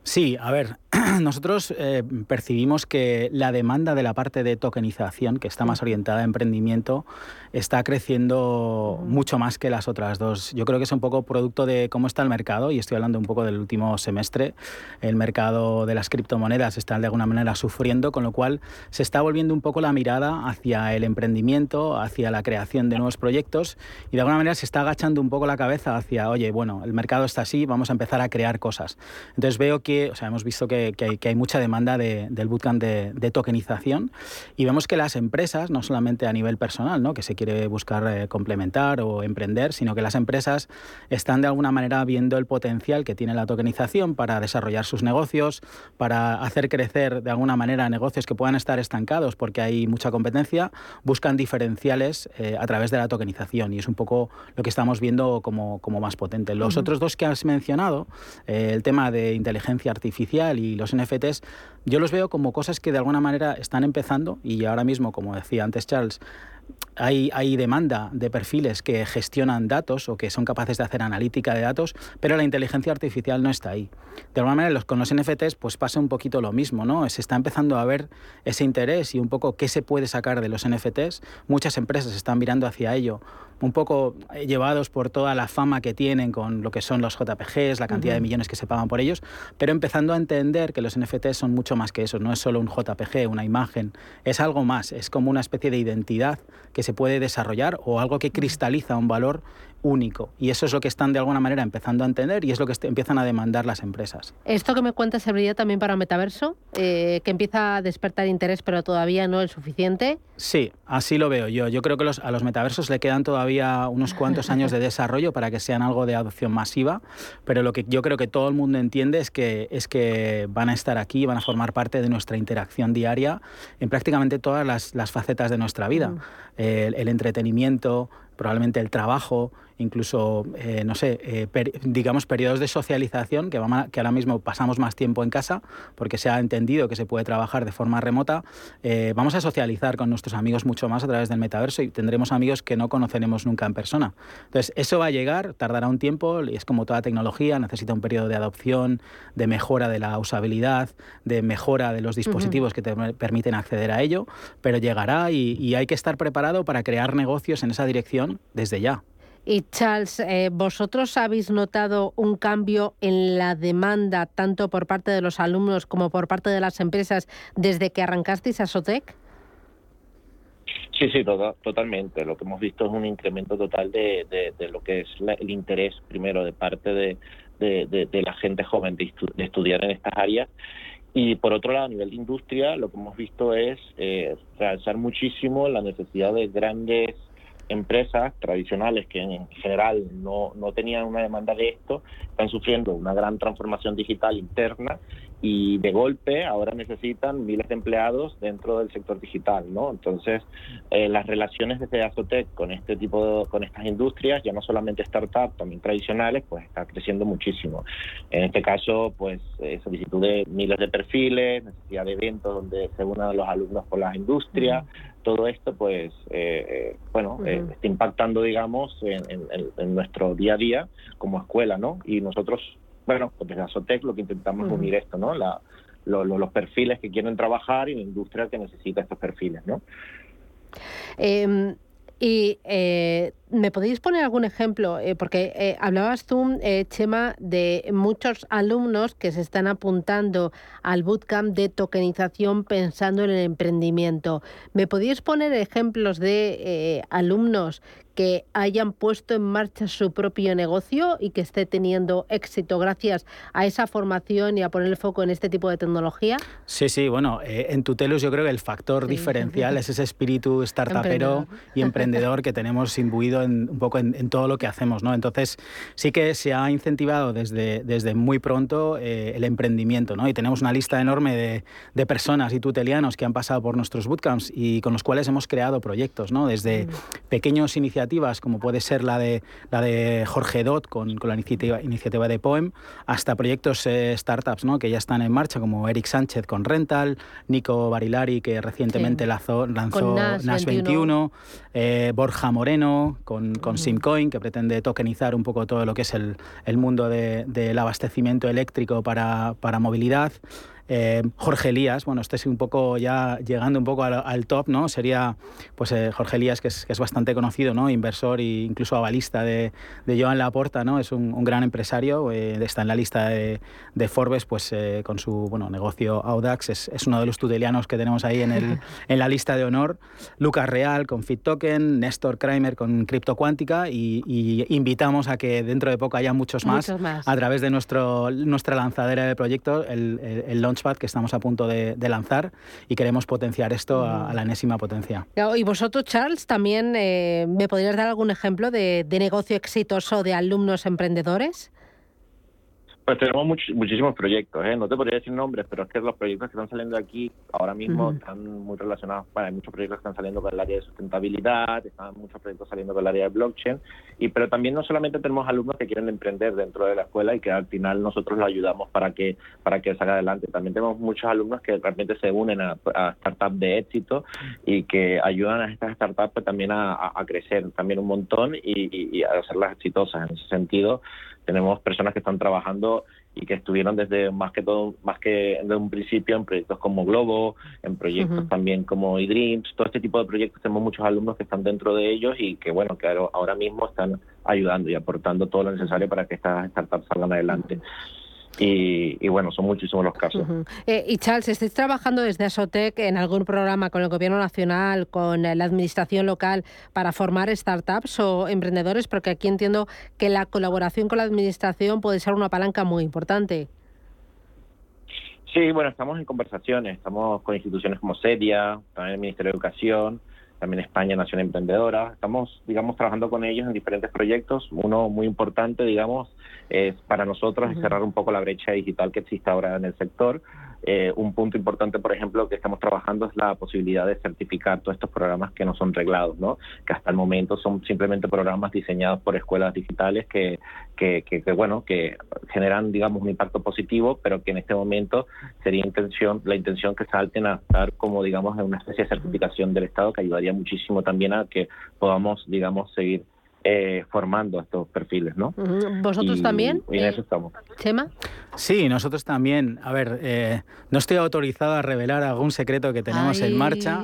Sí, a ver, <clears throat> nosotros eh, percibimos que la demanda de la parte de tokenización, que está más orientada a emprendimiento, está creciendo mucho más que las otras dos. Yo creo que es un poco producto de cómo está el mercado, y estoy hablando un poco del último semestre. El mercado de las criptomonedas está de alguna manera sufriendo, con lo cual se está volviendo un poco la mirada hacia el emprendimiento, hacia la creación de nuevos proyectos, y de alguna manera se está agachando un poco la cabeza hacia, oye, bueno, el mercado está así, vamos a empezar a crear cosas. Entonces veo que, o sea, hemos visto que, que, hay, que hay, mucha demanda de, del bootcamp de, de, tokenización y vemos que las empresas, no solamente a nivel personal, ¿no? que se quiere buscar eh, complementar o emprender, sino que las empresas están de alguna manera viendo el potencial que tiene la tokenización para desarrollar sus negocios, para hacer crecer de alguna manera negocios que puedan estar estancados porque hay mucha competencia, buscan diferenciales eh, a través de la tokenización y es un poco lo que estamos viendo como, como más potente. Los uh -huh. otros dos que has mencionado, eh, el tema de inteligencia artificial y los NFTs, yo los veo como cosas que de alguna manera están empezando y ahora mismo, como decía antes Charles, hay, demanda de perfiles que gestionan datos o que son capaces de hacer analítica de datos, pero la inteligencia artificial no está ahí. De alguna manera, los, con los NFTs pues pasa un poquito lo mismo, ¿no? Se está empezando a ver ese interés y un poco qué se puede sacar de los NFTs. Muchas empresas están mirando hacia ello, un poco llevados por toda la fama que tienen con lo que son los JPGs, la cantidad uh -huh. de millones que se pagan por ellos, pero empezando a entender que los NFTs son mucho más que eso, no es solo un JPG, una imagen, es algo más, es como una especie de identidad que se puede desarrollar o algo que cristaliza un valor único. Y eso es lo que están de alguna manera empezando a entender y es lo que empiezan a demandar las empresas. ¿Esto que me cuentas serviría también para metaverso? Eh, que empieza a despertar interés pero todavía no es suficiente. Sí, así lo veo yo. Yo creo que los, a los metaversos le quedan todavía unos cuantos <laughs> años de desarrollo para que sean algo de adopción masiva, pero lo que yo creo que todo el mundo entiende es que, es que van a estar aquí, van a formar parte de nuestra interacción diaria en prácticamente todas las, las facetas de nuestra vida. Mm. El, el entretenimiento, probablemente el trabajo, incluso, eh, no sé, eh, per, digamos, periodos de socialización, que, vamos a, que ahora mismo pasamos más tiempo en casa, porque se ha entendido que se puede trabajar de forma remota, eh, vamos a socializar con nuestros amigos mucho más a través del metaverso y tendremos amigos que no conoceremos nunca en persona. Entonces, eso va a llegar, tardará un tiempo, y es como toda tecnología, necesita un periodo de adopción, de mejora de la usabilidad, de mejora de los dispositivos uh -huh. que te permiten acceder a ello, pero llegará y, y hay que estar preparado para crear negocios en esa dirección desde ya. Y Charles, eh, ¿vosotros habéis notado un cambio en la demanda tanto por parte de los alumnos como por parte de las empresas desde que arrancasteis a Sotec? Sí, sí, to totalmente. Lo que hemos visto es un incremento total de, de, de lo que es la, el interés, primero, de parte de, de la gente joven estu de, estudiar en estas áreas. Y por otro lado, a nivel de industria, lo que hemos visto es eh, realzar muchísimo la necesidad de grandes empresas tradicionales que en general no, no tenían una demanda de esto, están sufriendo una gran transformación digital interna y de golpe ahora necesitan miles de empleados dentro del sector digital, ¿no? Entonces, eh, las relaciones desde Azotec con este tipo, con estas industrias, ya no solamente startups, también tradicionales, pues está creciendo muchísimo. En este caso, pues eh, solicitud de miles de perfiles, necesidad de eventos donde se unan los alumnos con las industrias, todo esto, pues, eh, bueno, está impactando, digamos, en, en nuestro día a día como escuela, ¿no? Y nosotros bueno, pues desde Azotec lo que intentamos unir esto, ¿no? La, los perfiles que quieren trabajar y la industria que necesita estos perfiles, ¿no? Em, y eh, ¿Me podéis poner algún ejemplo? Eh, porque eh, hablabas tú, eh, Chema, de muchos alumnos que se están apuntando al bootcamp de tokenización pensando en el emprendimiento. ¿Me podéis poner ejemplos de alumnos que hayan puesto en marcha su propio negocio y que esté teniendo éxito gracias a esa formación y a poner el foco en este tipo de tecnología? Sí, sí, bueno, en Tutelus yo creo que el factor diferencial <laughs> es ese espíritu startupero y emprendedor que tenemos imbuido un poco en, todo lo que hacemos. ¿no? Entonces, sí que se ha incentivado desde, desde muy pronto eh, el emprendimiento. ¿no? Y tenemos una lista enorme de, de, personas y tutelianos que han pasado por nuestros bootcamps y con los cuales hemos creado proyectos, ¿no? desde mm. pequeñas iniciativas, como puede ser la de, la de Jorge Dot con, con la iniciativa, iniciativa de Poem, hasta proyectos eh, startups ¿no? que ya están en marcha, como Eric Sánchez con Rental, Nico Barilari, que recientemente lanzó, lanzó NAS, 21, eh, Borja Moreno con, con Simcoin, que pretende tokenizar un poco todo lo que es el, el mundo de, del abastecimiento eléctrico para, para movilidad. Eh, Jorge Elías, bueno, este es un poco ya llegando un poco al, top, ¿no? Sería pues eh, Jorge Elías, que es, que es, bastante conocido, ¿no? Inversor e incluso avalista de, de Joan Laporta, ¿no? Es un, gran empresario, eh, está en la lista de, de Forbes, pues con su bueno, negocio Audax, es, es, uno de los tutelianos que tenemos ahí en, el, <laughs> en la lista de honor. Lucas Real con FitToken, Néstor Kramer con Cripto Cuántica y, invitamos a que dentro de poco haya muchos más, a través de nuestro, nuestra lanzadera de proyectos, el, el, el launch que estamos a punto de, lanzar y queremos potenciar esto a, la enésima potencia. Y vosotros, Charles, también eh, me podrías dar algún ejemplo de negocio exitoso de alumnos emprendedores? Pues tenemos muchísimos proyectos, ¿eh? no te podría decir nombres, pero es que los proyectos que están saliendo aquí ahora mismo están muy relacionados, bueno, hay muchos proyectos que están saliendo con el área de sustentabilidad, están muchos proyectos saliendo con el área de blockchain, y pero también no solamente tenemos alumnos que quieren emprender dentro de la escuela y que al final nosotros los ayudamos para que para que salga adelante, también tenemos muchos alumnos que realmente se unen a, startups de éxito y que ayudan a estas startups pues, también a, crecer también un montón y, y a hacerlas exitosas en ese sentido tenemos personas que están trabajando y que estuvieron desde más que todo, más que desde un principio en proyectos como Globo, en proyectos también como eDreams, todo este tipo de proyectos tenemos muchos alumnos que están dentro de ellos y que bueno, que ahora mismo están ayudando y aportando todo lo necesario para que estas startups salgan adelante. Y, bueno, son muchísimos los casos. Eh, y Charles, ¿estáis trabajando desde Asotec en algún programa con el Gobierno Nacional, con la Administración local para formar startups o emprendedores? Porque aquí entiendo que la colaboración con la Administración puede ser una palanca muy importante. Sí, bueno, estamos en conversaciones, estamos con instituciones como SEDIA, también el Ministerio de Educación, también España Nación Emprendedora. Estamos, digamos, trabajando con ellos en diferentes proyectos. Uno muy importante, digamos, es para nosotros cerrar un poco la brecha digital que existe ahora en el sector. Eh, un punto importante, por ejemplo, que estamos trabajando es la posibilidad de certificar todos estos programas que no son reglados, ¿no? que hasta el momento son simplemente programas diseñados por escuelas digitales que, que, que, bueno, que generan, digamos, un impacto positivo, pero que en este momento sería intención, la intención que salten a estar como, digamos, en una especie de certificación del Estado que ayudaría muchísimo también a que podamos, digamos, seguir eh, formando estos perfiles, ¿no? ¿Vosotros también? Y en eso estamos. ¿Chema? Sí, nosotros también. A ver, eh, no estoy autorizado a revelar algún secreto que tenemos en marcha,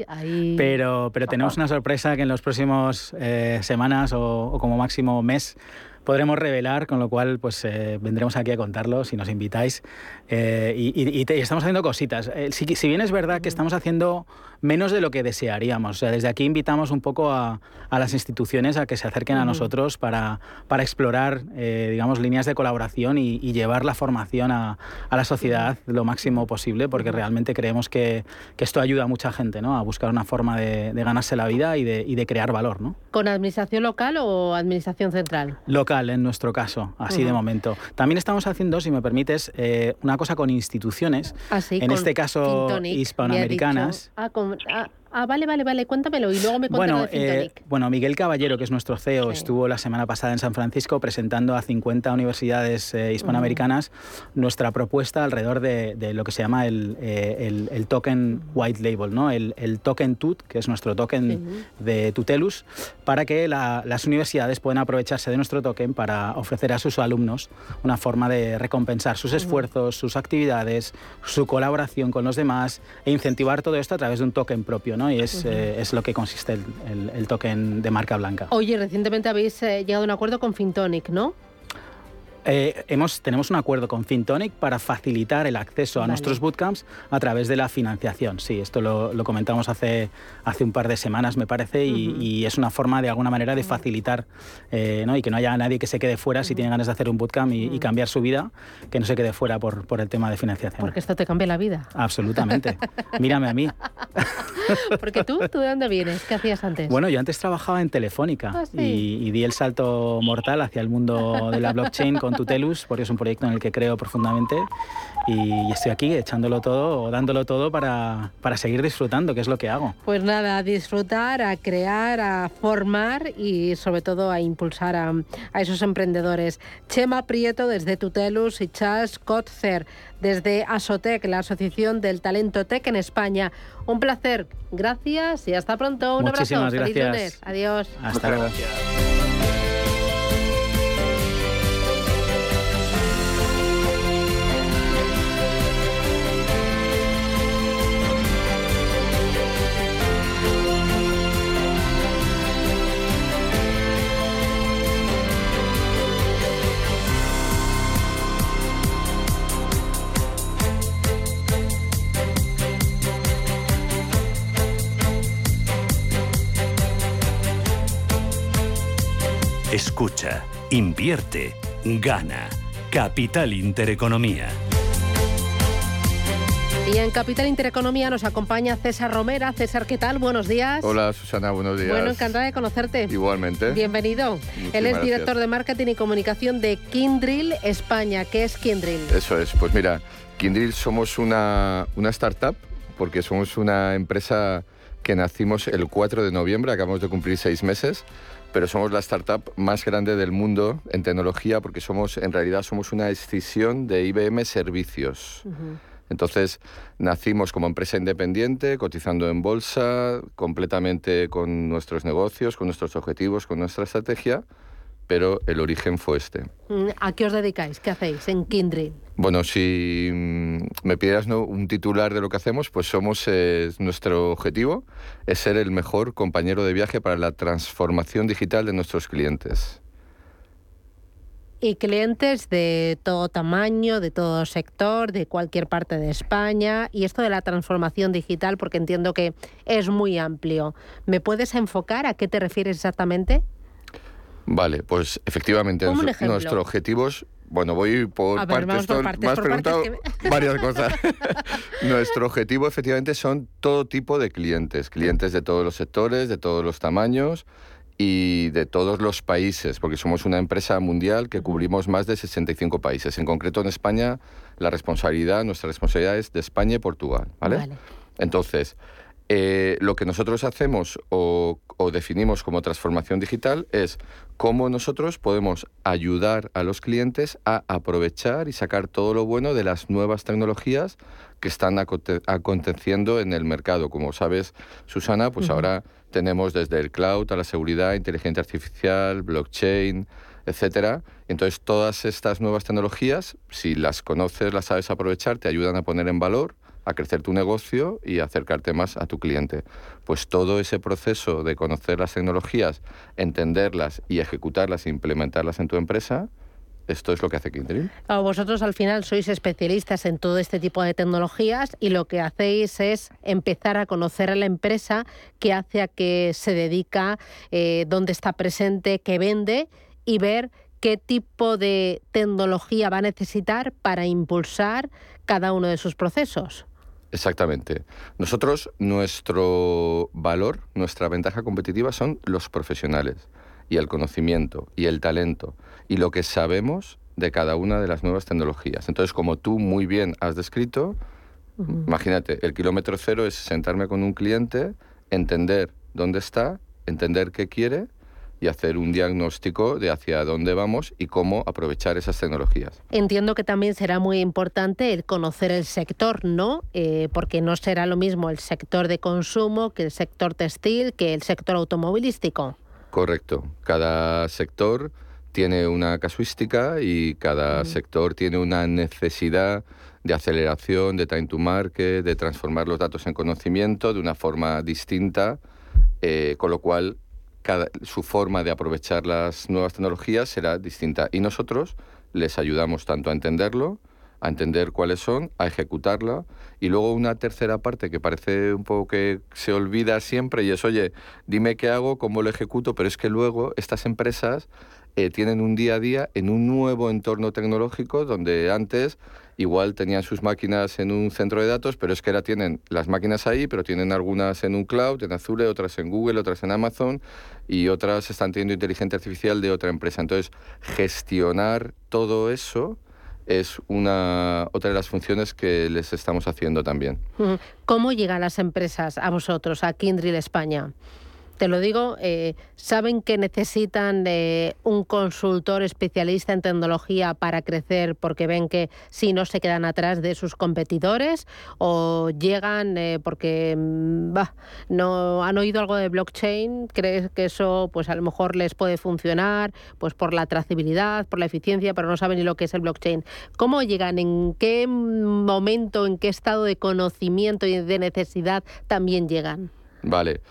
pero, pero tenemos una sorpresa que en los próximos eh, semanas o como máximo mes podremos revelar, con lo cual pues eh, vendremos aquí a contarlo si nos invitáis. Eh, y, estamos haciendo cositas. Eh, si, bien es verdad que estamos haciendo menos de lo que desearíamos, o sea, desde aquí invitamos un poco a, las instituciones a que se acerquen a nosotros para, para explorar, digamos, líneas de colaboración y, llevar la formación a, la sociedad lo máximo posible, porque realmente creemos que, esto ayuda a mucha gente ¿no? a buscar una forma de, ganarse la vida y de, y de crear valor. ¿no? ¿Con administración local o administración central? Local local en nuestro caso, así de momento. También estamos haciendo, si me permites, eh, una cosa con instituciones, ah, en este caso hispanoamericanas. Ah, ah, Ah, vale, vale, vale, cuéntamelo y luego me bueno, eh, bueno, Miguel Caballero, que es nuestro CEO, estuvo la semana pasada en San Francisco presentando a 50 universidades eh, hispanoamericanas nuestra propuesta alrededor de, lo que se llama el, eh, el, token white label, ¿no? el, token TUT, que es nuestro token de Tutelus, para que las universidades puedan aprovecharse de nuestro token para ofrecer a sus alumnos una forma de recompensar sus esfuerzos, sus actividades, su colaboración con los demás e incentivar todo esto a través de un token propio. ¿no? Y es, eh, es lo que consiste el, el, token de marca blanca. Oye, recientemente habéis eh, llegado a un acuerdo con Fintonic, ¿no? Eh, hemos, tenemos un acuerdo con FinTonic para facilitar el acceso a nuestros bootcamps a través de la financiación. Sí, esto lo, lo comentamos hace, hace un par de semanas, me parece, y, es una forma de alguna manera de facilitar eh, ¿no? y que no haya nadie que se quede fuera si tiene ganas de hacer un bootcamp y, cambiar su vida, que no se quede fuera por, por el tema de financiación. Porque esto te cambia la vida. Absolutamente. Mírame a mí. <laughs> Porque tú, ¿tú de dónde vienes? ¿Qué hacías antes? Bueno, yo antes trabajaba en Telefónica ah, y, y, di el salto mortal hacia el mundo de la blockchain con Tutelus, porque es un proyecto en el que creo profundamente y estoy aquí echándolo todo o dándolo todo para, para seguir disfrutando, que es lo que hago. Pues nada, a disfrutar, a crear, a formar y sobre todo a impulsar a, a esos emprendedores. Chema Prieto desde Tutelus y Charles Kotzer desde Asotec, la Asociación del Talento Tech en España. Un placer, gracias y hasta pronto. Un Muchísimas abrazo. Gracias. Adiós. Hasta luego. Invierte, gana. Capital Intereconomía. Y en Capital Intereconomía nos acompaña César Romera. César, ¿qué tal? Buenos días. Hola, Susana, buenos días. Bueno, encantada de conocerte. Igualmente. Bienvenido. Él es director de marketing y comunicación de Kindrill España. ¿Qué es Kindrill? Eso es, pues mira, Kindrill somos una, una startup porque somos una empresa que nacimos el 4 de noviembre, acabamos de cumplir seis meses pero somos la startup más grande del mundo en tecnología porque somos, en realidad, somos una escisión de IBM Servicios. Entonces, nacimos como empresa independiente, cotizando en bolsa, completamente con nuestros negocios, con nuestros objetivos, con nuestra estrategia, pero el origen fue este. Mm, ¿A qué os dedicáis? ¿Qué hacéis en Kindred? Bueno, si mm, me pidieras un titular de lo que hacemos, pues somos, eh, nuestro objetivo es ser el mejor compañero de viaje para la transformación digital de nuestros clientes. Y clientes de todo tamaño, de todo sector, de cualquier parte de España. Y esto de la transformación digital, porque entiendo que es muy amplio. ¿Me puedes enfocar a qué te refieres exactamente? Vale, pues efectivamente nuestro objetivo es bueno, voy por partes. me has preguntado varias cosas. <laughs> Nuestro objetivo, efectivamente, son todo tipo de clientes. Clientes de todos los sectores, de todos los tamaños y de todos los países, porque somos una empresa mundial que cubrimos más de 65 países. En concreto, en España, la responsabilidad, nuestra responsabilidad es de España y Portugal. ¿vale? vale. Entonces, eh, lo que nosotros hacemos o, definimos como transformación digital es cómo nosotros podemos ayudar a los clientes a aprovechar y sacar todo lo bueno de las nuevas tecnologías que están aconteciendo en el mercado. Como sabes, Susana, pues ahora tenemos desde el cloud a la seguridad, inteligencia artificial, blockchain, etcétera. Entonces, todas estas nuevas tecnologías, si las conoces, las sabes aprovechar, te ayudan a poner en valor a crecer tu negocio y acercarte más a tu cliente. Pues todo ese proceso de conocer las tecnologías, entenderlas y ejecutarlas e implementarlas en tu empresa, esto es lo que hace Kindred. Vosotros al final sois especialistas en todo este tipo de tecnologías y lo que hacéis es empezar a conocer a la empresa que hace a que se dedica, eh, dónde está presente, qué vende y ver qué tipo de tecnología va a necesitar para impulsar cada uno de sus procesos. Exactamente. Nosotros, nuestro valor, nuestra ventaja competitiva son los profesionales. y el conocimiento y el talento y lo que sabemos de cada una de las nuevas tecnologías. Entonces, como tú muy bien has descrito, imagínate, el kilómetro cero es sentarme con un cliente, entender dónde está, entender qué quiere y hacer un diagnóstico de hacia dónde vamos y cómo aprovechar esas tecnologías. Entiendo que también será muy importante el conocer el sector, ¿no? Eh, porque no será lo mismo el sector de consumo que el sector textil, que el sector automovilístico. Correcto. Cada sector tiene una casuística y cada sector tiene una necesidad de aceleración, de time to market, de transformar los datos en conocimiento de una forma distinta, eh, con lo cual cada, su forma de aprovechar las nuevas tecnologías será distinta. Y nosotros les ayudamos tanto a entenderlo, a entender cuáles son, a ejecutarla. Y luego una tercera parte que parece un poco que se olvida siempre y es, oye, dime qué hago, cómo lo ejecuto, pero es que luego estas empresas eh, tienen un día a día en un nuevo entorno tecnológico donde antes igual tenían sus máquinas en un centro de datos, pero es que ahora tienen las máquinas ahí, pero tienen algunas en un cloud, en Azure, otras en Google, otras en Amazon y otras están teniendo inteligencia artificial de otra empresa. Entonces, gestionar todo eso es una otra de las funciones que les estamos haciendo también. ¿Cómo llegan las empresas a vosotros, a Kindrill España? Te lo digo, eh, saben que necesitan de un consultor especialista en tecnología para crecer porque ven que si no se quedan atrás de sus competidores o llegan eh, porque mm, no han oído algo de blockchain, crees que eso pues a lo mejor les puede funcionar pues por la trazabilidad, por la eficiencia, pero no saben ni lo que es el blockchain. ¿Cómo llegan? ¿En qué momento, en qué estado de conocimiento y de necesidad también llegan? Vale.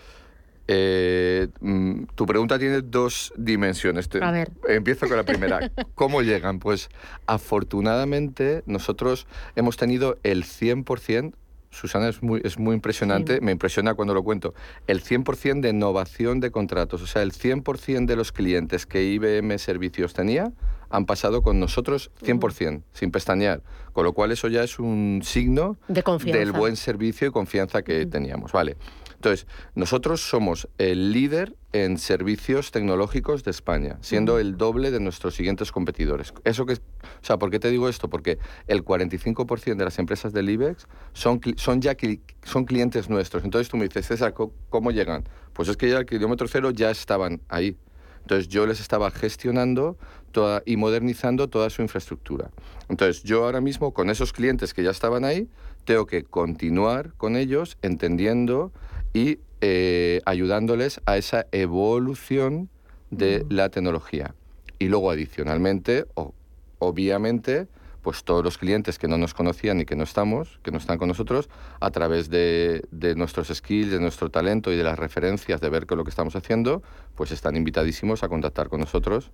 Eh, mm, tu pregunta tiene dos dimensiones. A ver. Empiezo con la primera. <laughs> ¿Cómo llegan? Pues afortunadamente nosotros hemos tenido el 100%, Susana es muy, es muy impresionante, me impresiona cuando lo cuento, el 100% de innovación de contratos, o sea, el 100% de los clientes que IBM Servicios tenía han pasado con nosotros 100%, sin pestañear, con lo cual eso ya es un signo del buen servicio y confianza que teníamos. Vale. Entonces, nosotros somos el líder en servicios tecnológicos de España, siendo el doble de nuestros siguientes competidores. Eso que, o sea, ¿por qué te digo esto? Porque el 45% de las empresas del IBEX son, son ya son clientes nuestros. Entonces tú me dices, César, ¿cómo llegan? Pues es que ya el kilómetro cero ya estaban ahí. Entonces yo les estaba gestionando toda, y modernizando toda su infraestructura. Entonces yo ahora mismo con esos clientes que ya estaban ahí, tengo que continuar con ellos entendiendo y eh, ayudándoles a esa evolución de la tecnología. Y luego, adicionalmente, o, obviamente, pues todos los clientes que no nos conocían y que no estamos, que no están con nosotros, a través de, de, nuestros skills, de nuestro talento y de las referencias de ver qué es lo que estamos haciendo, pues están invitadísimos a contactar con nosotros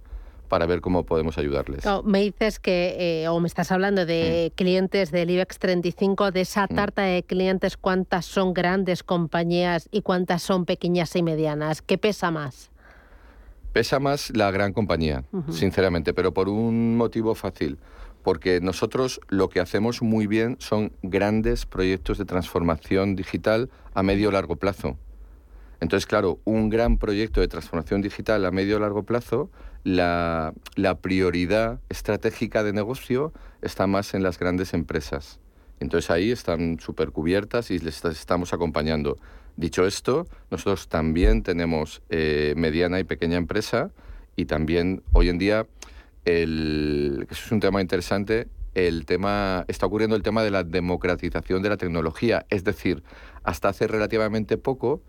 para ver cómo podemos ayudarles. me dices que, eh, o me estás hablando de mm. clientes del IBEX 35, de esa mm. tarta de clientes, ¿cuántas son grandes compañías y cuántas son pequeñas y medianas? ¿Qué pesa más? Pesa más la gran compañía, sinceramente, pero por un motivo fácil. Porque nosotros lo que hacemos muy bien son grandes proyectos de transformación digital a medio o largo plazo. Entonces, claro, un gran proyecto de transformación digital a medio o largo plazo la, prioridad estratégica de negocio está más en las grandes empresas. Entonces ahí están súper cubiertas y les estamos acompañando. Dicho esto, nosotros también tenemos eh, mediana y pequeña empresa y también hoy en día, el, eso es un tema interesante, el tema, está ocurriendo el tema de la democratización de la tecnología. Es decir, hasta hace relativamente poco,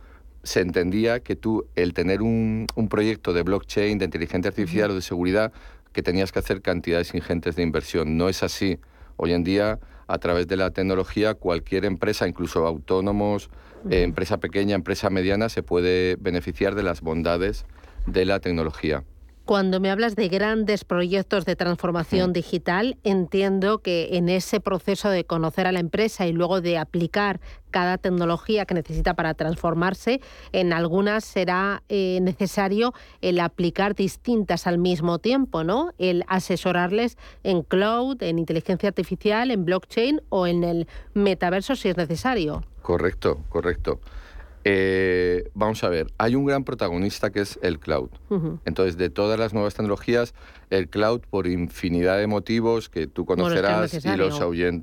se entendía que tú, el tener un, un proyecto de blockchain, de inteligencia artificial o de seguridad, que tenías que hacer cantidades ingentes de inversión. No es así. Hoy en día, a través de la tecnología, cualquier empresa, incluso autónomos, eh, empresa pequeña, empresa mediana, se puede beneficiar de las bondades de la tecnología. Cuando me hablas de grandes proyectos de transformación mm. digital, entiendo que en ese proceso de conocer a la empresa y luego de aplicar cada tecnología que necesita para transformarse, en algunas será eh, necesario el aplicar distintas al mismo tiempo, ¿no? El asesorarles en cloud, en inteligencia artificial, en blockchain o en el metaverso si es necesario. Correcto, correcto. Eh, vamos a ver, hay un gran protagonista que es el cloud. Entonces, de todas las nuevas tecnologías, el cloud, por infinidad de motivos que tú conocerás y los,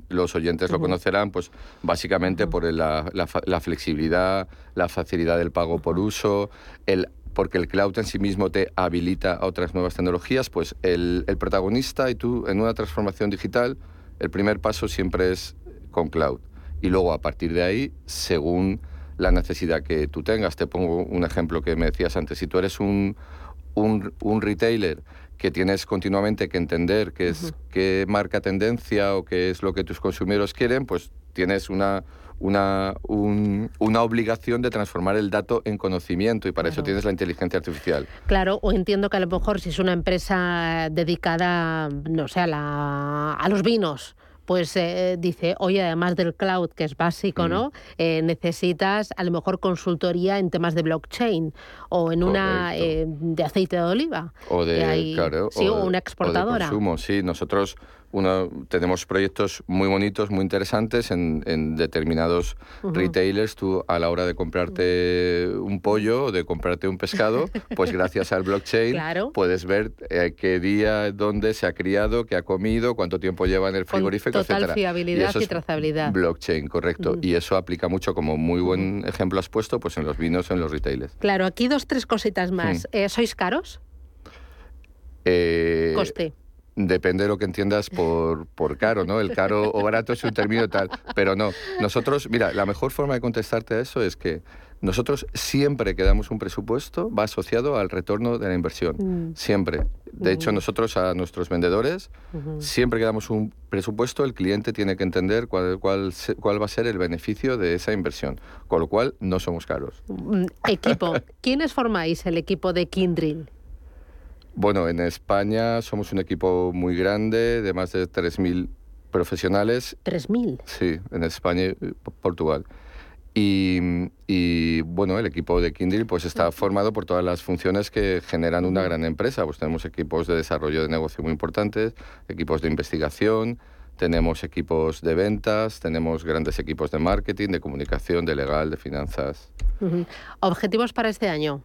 los oyentes lo conocerán, pues básicamente por la, la, flexibilidad, la facilidad del pago por uso, el porque el cloud en sí mismo te habilita a otras nuevas tecnologías, pues el, el protagonista y tú en una transformación digital, el primer paso siempre es con cloud. Y luego a partir de ahí, según la necesidad que tú tengas. Te pongo un ejemplo que me decías antes. Si tú eres un, un, retailer que tienes continuamente que entender qué, es, qué marca tendencia o qué es lo que tus consumidores quieren, pues tienes una, una, una obligación de transformar el dato en conocimiento y para eso tienes la inteligencia artificial. Claro, o entiendo que a lo mejor si es una empresa dedicada, no sé, a, a los vinos, pues eh, dice, oye, además del cloud, que es básico, ¿no? Eh, necesitas a lo mejor consultoría en temas de blockchain o en una eh, de aceite de oliva. O de, claro, sí, o, una exportadora. O de consumo, sí. Nosotros uno, tenemos proyectos muy bonitos, muy interesantes en, determinados retailers. Tú a la hora de comprarte un pollo o de comprarte un pescado, <laughs> pues gracias al blockchain puedes ver eh, qué día, dónde se ha criado, qué ha comido, cuánto tiempo lleva en el frigorífico, Con total fiabilidad y, trazabilidad. Blockchain, correcto. Y eso aplica mucho, como muy buen ejemplo has puesto, pues en los vinos, en los retailers. Claro, aquí dos, tres cositas más. Eh, ¿Sois caros? Eh, Coste. Depende de lo que entiendas por, por caro, ¿no? El caro o barato es un término tal, pero no. Nosotros, mira, la mejor forma de contestarte a eso es que nosotros siempre que damos un presupuesto va asociado al retorno de la inversión, mm. siempre. De hecho, nosotros a nuestros vendedores, siempre que damos un presupuesto, el cliente tiene que entender cuál, cuál, cuál va a ser el beneficio de esa inversión, con lo cual no somos caros. Mm, equipo, ¿quiénes formáis el equipo de Kindrill? Bueno, en España somos un equipo muy grande, de más de 3.000 profesionales. ¿3.000? Sí, en España y Portugal. Y, bueno, el equipo de Kindle pues está formado por todas las funciones que generan una gran empresa. Pues tenemos equipos de desarrollo de negocio muy importantes, equipos de investigación, tenemos equipos de ventas, tenemos grandes equipos de marketing, de comunicación, de legal, de finanzas. ¿Objetivos para este año?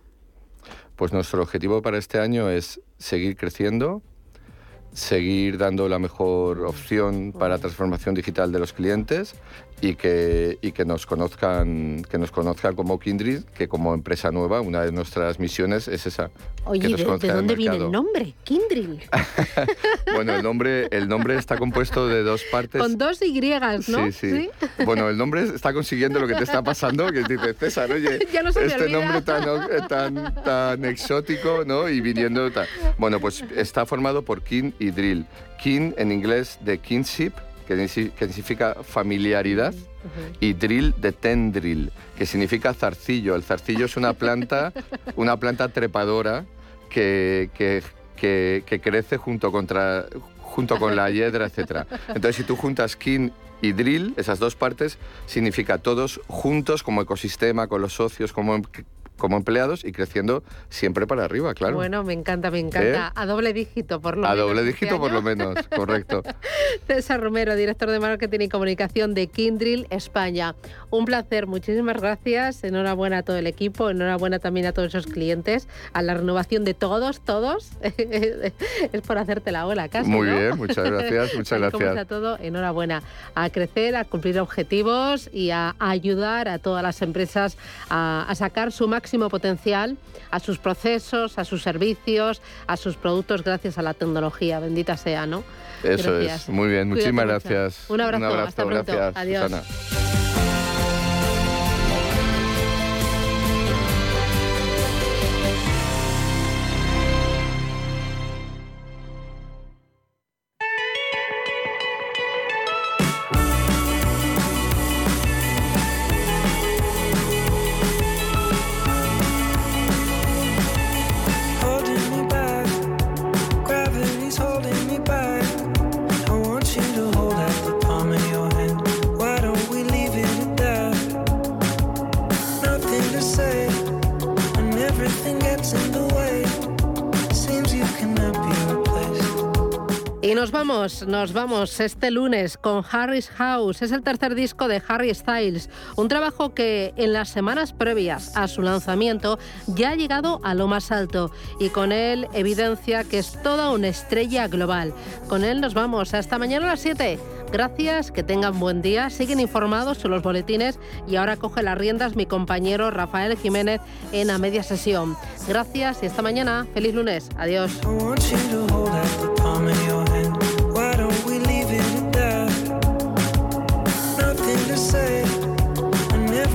Pues nuestro objetivo para este año es seguir creciendo, seguir dando la mejor opción para transformación digital de los clientes y que, y que, nos, conozcan, que nos conozcan como Kindred, que como empresa nueva, una de nuestras misiones es esa. Oye, ¿de, dónde viene el nombre? Kindred. <laughs> bueno, el nombre, el nombre está compuesto de dos partes. Con dos Y, ¿no? Sí, sí, Bueno, el nombre está consiguiendo lo que te está pasando, que dice, César, oye, <laughs> este nombre tan, tan, tan exótico, ¿no? Y viniendo tal. Bueno, pues está formado por Kin y Drill. Kin en inglés de kinship, que, significa familiaridad, y drill de tendril, que significa zarcillo. El zarcillo es una planta, <laughs> una planta trepadora que, que, crece junto, contra, junto con la hiedra, etc. Entonces, si tú juntas kin y drill, esas dos partes, significa todos juntos como ecosistema, con los socios, como como empleados y creciendo siempre para arriba, claro. Bueno, me encanta, me encanta. ¿Eh? A doble dígito, por lo menos. A doble este dígito, por lo menos, <laughs> correcto. César Romero, director de Marketing y Comunicación de Kindrill España. Un placer, muchísimas gracias. Enhorabuena a todo el equipo, enhorabuena también a todos esos clientes, a la renovación de todos, todos. <laughs> es por hacerte la ola casi. Muy bien, muchas gracias, <laughs> muchas gracias. a todo, enhorabuena. A crecer, a cumplir objetivos y a ayudar a todas las empresas a, a sacar su máximo máximo potencial a sus procesos, a sus servicios, a sus productos gracias a la tecnología. Bendita sea, ¿no? Eso es. Muy bien, muchísimas gracias. Un abrazo, hasta pronto. Adiós. Vamos, nos vamos este lunes con Harry's House. Es el tercer disco de Harry Styles, un trabajo que en las semanas previas a su lanzamiento ya ha llegado a lo más alto y con él evidencia que es toda una estrella global. Con él nos vamos hasta mañana a las 7. Gracias, que tengan buen día, siguen informados sobre los boletines y ahora coge las riendas mi compañero Rafael Jiménez en a media sesión. Gracias y hasta mañana. Feliz lunes. Adiós.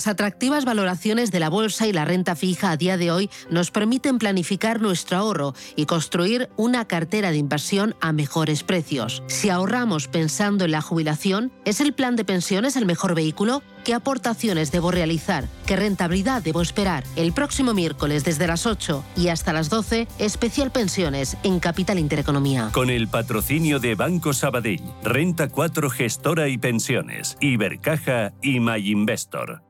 Las atractivas valoraciones de la bolsa y la renta fija a día de hoy nos permiten planificar nuestro ahorro y construir una cartera de inversión a mejores precios. Si ahorramos pensando en la jubilación, ¿es el plan de pensiones el mejor vehículo? ¿Qué aportaciones debo realizar? ¿Qué rentabilidad debo esperar? El próximo miércoles desde las 8 y hasta las 12, especial pensiones en Capital Intereconomía. Con el patrocinio de Banco Sabadell, Renta 4 Gestora y Pensiones, Ibercaja y MyInvestor.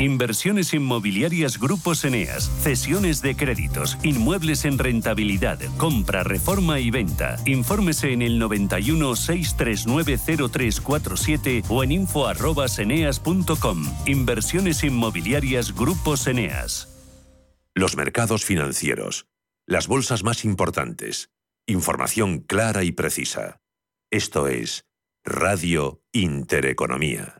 Inversiones inmobiliarias Grupos Eneas, cesiones de créditos, inmuebles en rentabilidad, compra, reforma y venta. Infórmese en el 91 639 0347 o en info@eneas.com. Inversiones inmobiliarias Grupos Eneas. Los mercados financieros, las bolsas más importantes, información clara y precisa. Esto es Radio Intereconomía.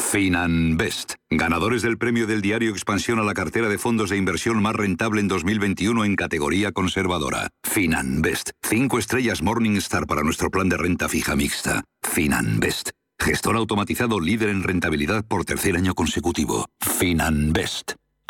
Finanbest, ganadores del premio del diario Expansión a la cartera de fondos de inversión más rentable en 2021 en categoría conservadora. Finanbest, cinco estrellas Morningstar para nuestro plan de renta fija mixta. Finanbest, gestor automatizado líder en rentabilidad por tercer año consecutivo. Finanbest.